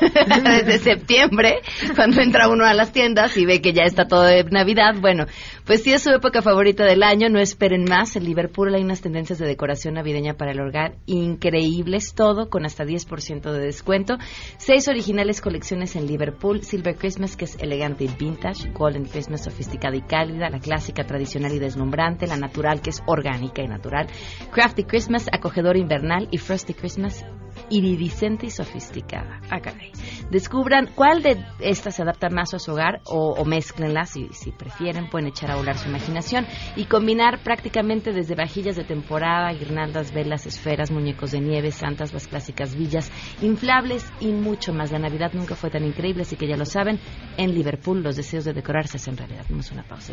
desde septiembre, cuando entra uno a las tiendas y ve que ya está todo de Navidad. Bueno, pues sí es su época favorita del año, no esperen más. En Liverpool hay unas tendencias de decoración navideña para el hogar. Increíbles, todo con hasta 10% de descuento. Seis originales colecciones en Liverpool, Silver Christmas, que es elegante y vintage, Golden Christmas, sofisticada y cálida, la clásica, tradicional y deslumbrante, la natural, que es orgánica y natural, Crafty Christmas, acogedor invernal. Y Frosty Christmas, iridiscente y sofisticada. Ah, caray. Descubran cuál de estas se adapta más a su hogar o, mezclenlas si, prefieren. Pueden echar a volar su imaginación y combinar prácticamente desde vajillas de temporada, guirnaldas, velas, esferas, muñecos de nieve, santas, las clásicas villas, inflables y mucho más. La Navidad nunca fue tan increíble, así que ya lo saben. En Liverpool los deseos de decorar se hacen realidad. Vamos una pausa.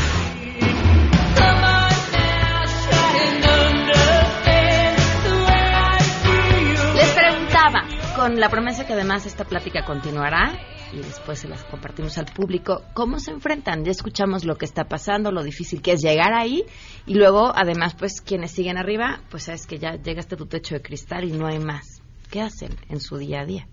Con la promesa que además esta plática continuará y después se las compartimos al público. ¿Cómo se enfrentan? Ya escuchamos lo que está pasando, lo difícil que es llegar ahí y luego, además, pues quienes siguen arriba, pues sabes que ya llegaste a tu techo de cristal y no hay más. ¿Qué hacen en su día a día?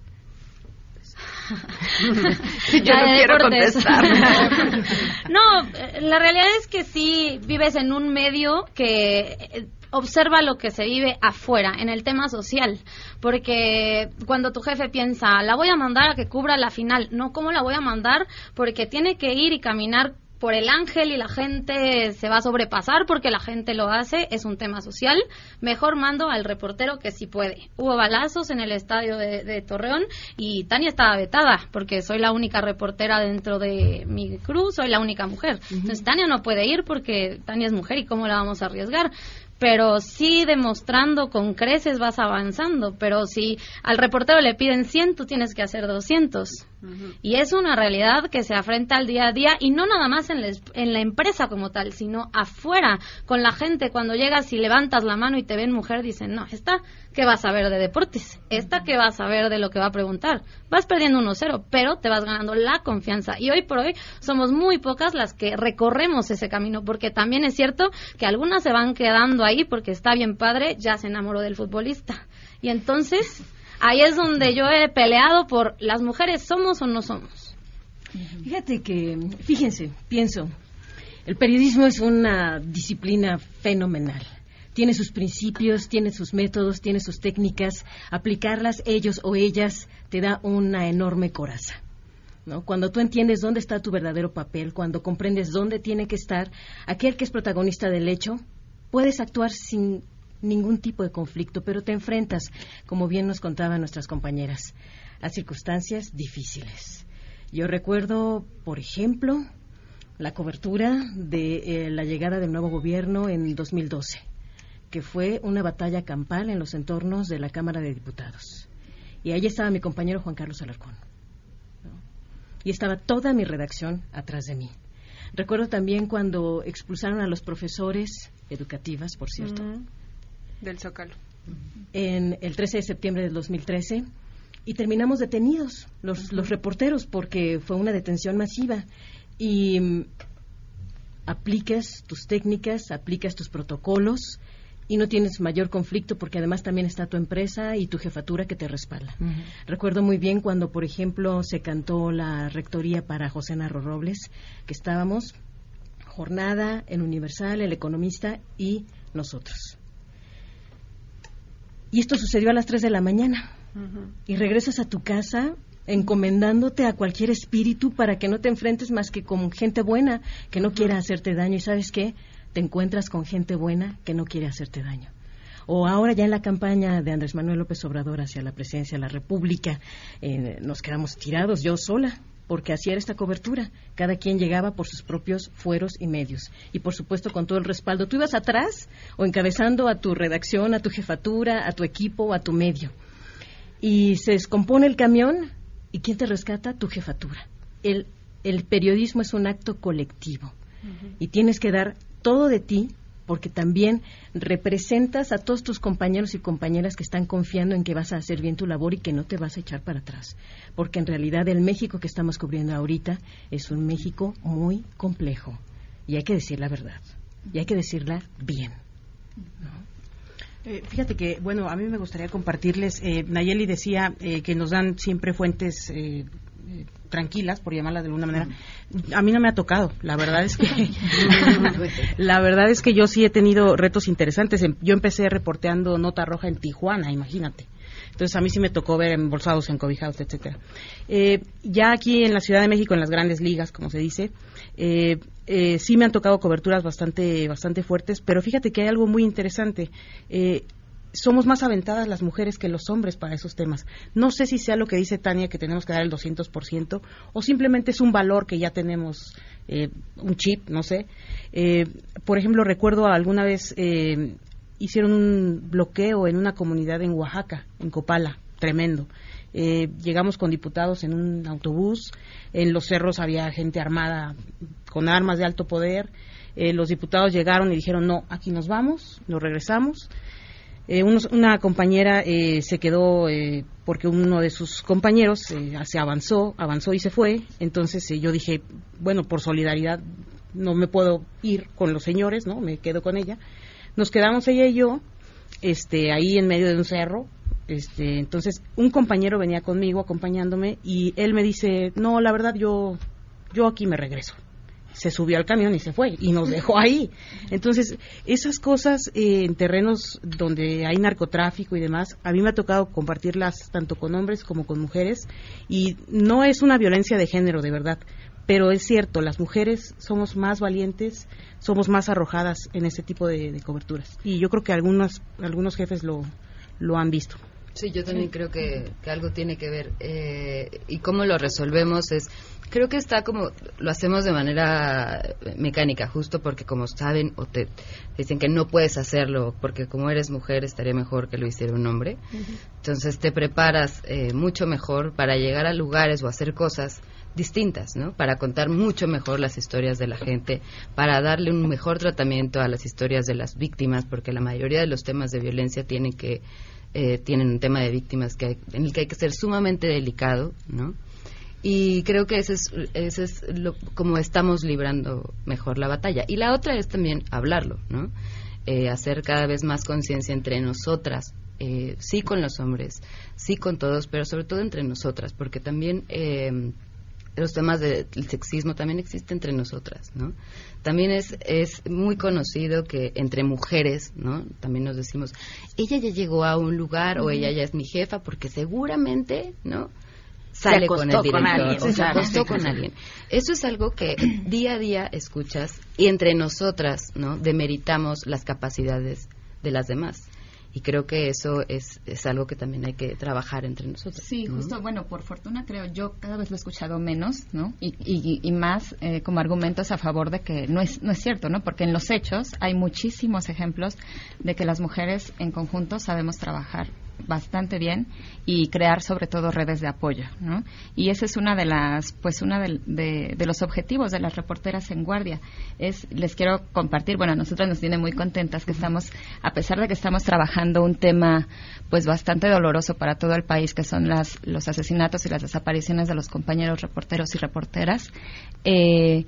Yo no quiero contestar. no, la realidad es que sí vives en un medio que observa lo que se vive afuera, en el tema social. Porque cuando tu jefe piensa, la voy a mandar a que cubra la final, no, ¿cómo la voy a mandar? Porque tiene que ir y caminar por el ángel y la gente se va a sobrepasar porque la gente lo hace, es un tema social, mejor mando al reportero que sí puede. Hubo balazos en el estadio de, Torreón y Tania estaba vetada porque soy la única reportera dentro de mi cruz, soy la única mujer. Entonces Tania no puede ir porque Tania es mujer y cómo la vamos a arriesgar pero sí demostrando con creces vas avanzando, pero si al reportero le piden 100, tú tienes que hacer 200. Y es una realidad que se afrenta al día a día y no nada más en la, en la, empresa como tal, sino afuera, con la gente. Cuando llegas y levantas la mano y te ven mujer, dicen, no, esta que vas a ver de deportes, esta que vas a ver de lo que va a preguntar. Vas perdiendo 1-0, pero te vas ganando la confianza. Y hoy por hoy somos muy pocas las que recorremos ese camino, porque también es cierto que algunas se van quedando ahí porque está bien padre, ya se enamoró del futbolista. Y entonces ahí es donde yo he peleado por las mujeres somos o no somos. Fíjate que, fíjense, pienso, el periodismo es una disciplina fenomenal. Tiene sus principios, tiene sus métodos, tiene sus técnicas. Aplicarlas ellos o ellas te da una enorme coraza. ¿no? Cuando tú entiendes dónde está tu verdadero papel, cuando comprendes dónde tiene que estar aquel que es protagonista del hecho, puedes actuar sin ningún tipo de conflicto, pero te enfrentas, como bien nos contaban nuestras compañeras, a circunstancias difíciles. Yo recuerdo, por ejemplo, la cobertura de eh, la llegada del nuevo gobierno en 2012, que fue una batalla campal en los entornos de la Cámara de Diputados. Y ahí estaba mi compañero Juan Carlos Alarcón. Y estaba toda mi redacción atrás de mí. Recuerdo también cuando expulsaron a los profesores educativas, por cierto, del Zócalo. En el 13 de septiembre del 2013 y terminamos detenidos los, los reporteros porque fue una detención masiva y mm, aplicas tus técnicas, aplicas tus protocolos y no tienes mayor conflicto porque además también está tu empresa y tu jefatura que te respalda. Recuerdo muy bien cuando, por ejemplo, se cantó la rectoría para José Narro Robles, que estábamos jornada en Universal, El Economista y nosotros. Y esto sucedió a las 3 de la mañana. Y regresas a tu casa encomendándote a cualquier espíritu para que no te enfrentes más que con gente buena que no quiera hacerte daño. ¿Y sabes qué? Te encuentras con gente buena que no quiere hacerte daño. O ahora ya en la campaña de Andrés Manuel López Obrador hacia la presidencia de la República, eh, nos quedamos tirados, yo sola, porque así era esta cobertura. Cada quien llegaba por sus propios fueros y medios. Y por supuesto con todo el respaldo. Tú ibas atrás o encabezando a tu redacción, a tu jefatura, a tu equipo, a tu medio. Y se descompone el camión y ¿quién te rescata? Tu jefatura. El, el periodismo es un acto colectivo y tienes que dar todo de ti porque también representas a todos tus compañeros y compañeras que están confiando en que vas a hacer bien tu labor y que no te vas a echar para atrás. Porque en realidad el México que estamos cubriendo ahorita es un México muy complejo. Y hay que decir la verdad. Y hay que decirla bien. Eh, fíjate que, bueno, a mí me gustaría compartirles, eh, Nayeli decía eh, que nos dan siempre fuentes eh, tranquilas, por llamarla de alguna manera. A mí no me ha tocado. La verdad es que la verdad es que yo sí he tenido retos interesantes. Em, yo empecé reporteando nota roja en Tijuana, imagínate. Entonces a mí sí me tocó ver embolsados, encobijados, etcétera. Eh, ya aquí en la Ciudad de México, en las grandes ligas, como se dice, eh, eh, sí me han tocado coberturas bastante, bastante fuertes, pero fíjate que hay algo muy interesante somos más aventadas las mujeres que los hombres para esos temas. No sé si sea lo que dice Tania, que tenemos que dar el 200%, o simplemente es un valor que ya tenemos, eh, un chip, no sé. Eh, por ejemplo, recuerdo alguna vez eh, hicieron un bloqueo en una comunidad en Oaxaca, en Copala, tremendo. llegamos con diputados en un autobús, en los cerros había gente armada con armas de alto poder. los diputados llegaron y dijeron, no, aquí nos vamos, nos regresamos eh, una compañera eh, se quedó eh, porque uno de sus compañeros se avanzó, avanzó y se fue. Entonces yo dije, bueno, por solidaridad no me puedo ir con los señores, ¿no? Me quedo con ella. Nos quedamos ella y yo, este, ahí en medio de un cerro. Este, entonces un compañero venía conmigo acompañándome y él me dice, no, la verdad yo, yo aquí me regreso se subió al camión y se fue y nos dejó ahí. Entonces, esas cosas eh, en terrenos donde hay narcotráfico y demás, a mí me ha tocado compartirlas tanto con hombres como con mujeres y no es una violencia de género, de verdad, pero es cierto, las mujeres somos más valientes, somos más arrojadas en ese tipo de, coberturas. Y yo creo que algunos, algunos jefes lo, lo han visto. Sí, yo también creo que, algo tiene que ver. Eh, y cómo lo resolvemos es, creo que está como, lo hacemos de manera mecánica, justo porque como saben o te dicen que no puedes hacerlo, porque como eres mujer estaría mejor que lo hiciera un hombre. Entonces te preparas eh, mucho mejor para llegar a lugares o hacer cosas distintas, ¿no? Para contar mucho mejor las historias de la gente, para darle un mejor tratamiento a las historias de las víctimas, porque la mayoría de los temas de violencia tienen que eh, tienen un tema de víctimas que en el que hay que ser sumamente delicado, ¿no? Y creo que ese es, ese es lo, como estamos librando mejor la batalla. Y la otra es también hablarlo, ¿no? Eh, hacer cada vez más conciencia entre nosotras, eh, sí con los hombres, sí con todos, pero sobre todo entre nosotras, porque también los temas del sexismo también existen entre nosotras, ¿no? También es, es muy conocido que entre mujeres, ¿no? También nos decimos, ella ya llegó a un lugar o ella ya es mi jefa porque seguramente, ¿no? Sale con el director alguien, o se acostó con alguien. Eso es algo que día a día escuchas y entre nosotras, ¿no? Demeritamos las capacidades de las demás y creo que eso es, es algo que también hay que trabajar entre nosotros. Sí, justo, bueno, por fortuna creo yo cada vez lo he escuchado menos, ¿no? Y, y, y más eh, como argumentos a favor de que no es, no es cierto, ¿no? Porque en los hechos hay muchísimos ejemplos de que las mujeres en conjunto sabemos trabajar bastante bien y crear sobre todo redes de apoyo, ¿no? Y ese es una de las, pues una de, de, los objetivos de las reporteras en guardia. Es, les quiero compartir, bueno, a nosotros nos tiene muy contentas que estamos, a pesar de que estamos trabajando un tema, pues bastante doloroso para todo el país, que son las, los asesinatos y las desapariciones de los compañeros reporteros y reporteras. Eh,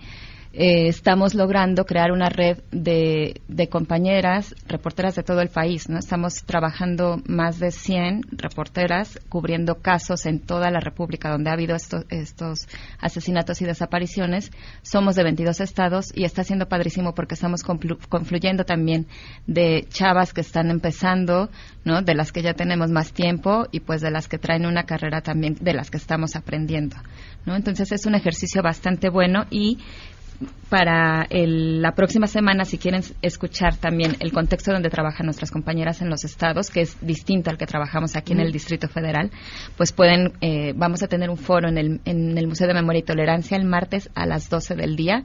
eh, estamos logrando crear una red de, compañeras, reporteras de todo el país. ¿no? Estamos trabajando más de 100 reporteras cubriendo casos en toda la República donde ha habido estos, estos asesinatos y desapariciones. Somos de 22 estados y está siendo padrísimo porque estamos confluyendo también de chavas que están empezando, ¿no? de las que ya tenemos más tiempo y pues de las que traen una carrera también de las que estamos aprendiendo. ¿no? Entonces es un ejercicio bastante bueno y para la próxima semana, si quieren escuchar también el contexto donde trabajan nuestras compañeras en los estados, que es distinto al que trabajamos aquí en el Distrito Federal, pues pueden, eh, vamos a tener un foro en el, en el Museo de Memoria y Tolerancia el martes a las 12 del día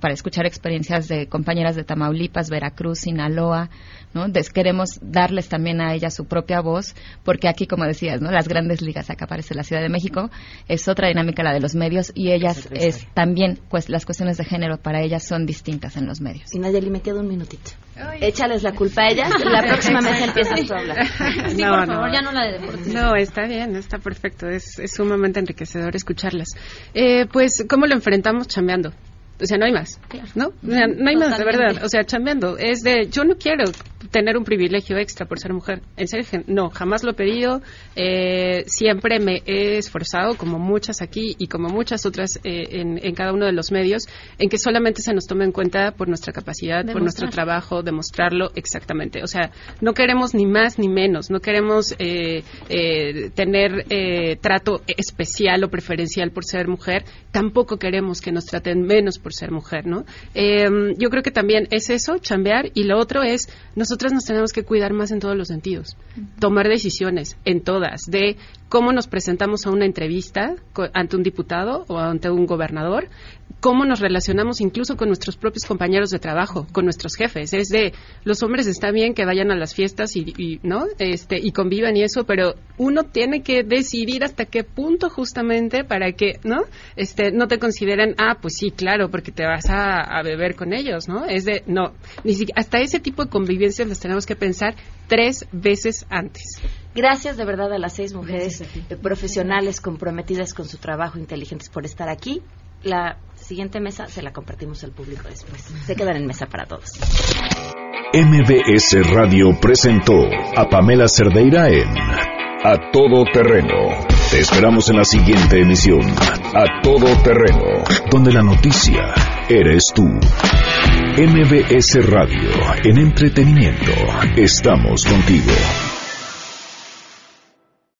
para escuchar experiencias de compañeras de Tamaulipas, Veracruz, Sinaloa, ¿no? queremos darles también a ellas su propia voz, porque aquí, como decías, ¿no? Las grandes ligas, acá aparece la Ciudad de México, es otra dinámica la de los medios y ellas es, también, pues las cuestiones de género para ellas son distintas en los medios. Y Nayeli, me queda un minutito. Échales la culpa a ellas, la próxima vez empiezas tú a hablar. Sí, no, por favor, ya no la de deportes. No, está bien, está perfecto, es, es sumamente enriquecedor escucharlas. Eh, pues, ¿cómo lo enfrentamos chambeando? O sea, no hay más, ¿no? no hay más, de verdad. O sea, chambeando. Es de, yo no quiero tener un privilegio extra por ser mujer. En serio, no, jamás lo he pedido. Eh, siempre me he esforzado, como muchas aquí y como muchas otras eh, en, cada uno de los medios, en que solamente se nos tome en cuenta por nuestra capacidad, por nuestro trabajo, demostrarlo exactamente. O sea, no queremos ni más ni menos. No queremos eh, tener trato especial o preferencial por ser mujer. Tampoco queremos que nos traten menos por ser mujer, ¿no? Em, yo creo que también es eso, chambear, y lo otro es, nosotras nos tenemos que cuidar más en todos los sentidos, tomar decisiones en todas, de cómo nos presentamos a una entrevista ante un diputado o ante un gobernador, cómo nos relacionamos incluso con nuestros propios compañeros de trabajo, con nuestros jefes. Es de los hombres está bien que vayan a las fiestas y, no, este y convivan y eso, pero uno tiene que decidir hasta qué punto justamente para que no, este, no te consideren ah pues sí claro porque te vas a, beber con ellos, no. Es de no, ni siquiera, hasta ese tipo de convivencias las tenemos que pensar tres veces antes. Gracias de verdad a las seis mujeres profesionales comprometidas con su trabajo, inteligentes por estar aquí. La siguiente mesa se la compartimos al público después. Se quedan en mesa para todos. MBS Radio presentó a Pamela Cerdeira en A Todo Terreno. Te esperamos en la siguiente emisión, A Todo Terreno, donde la noticia eres tú. MBS Radio, en entretenimiento, estamos contigo.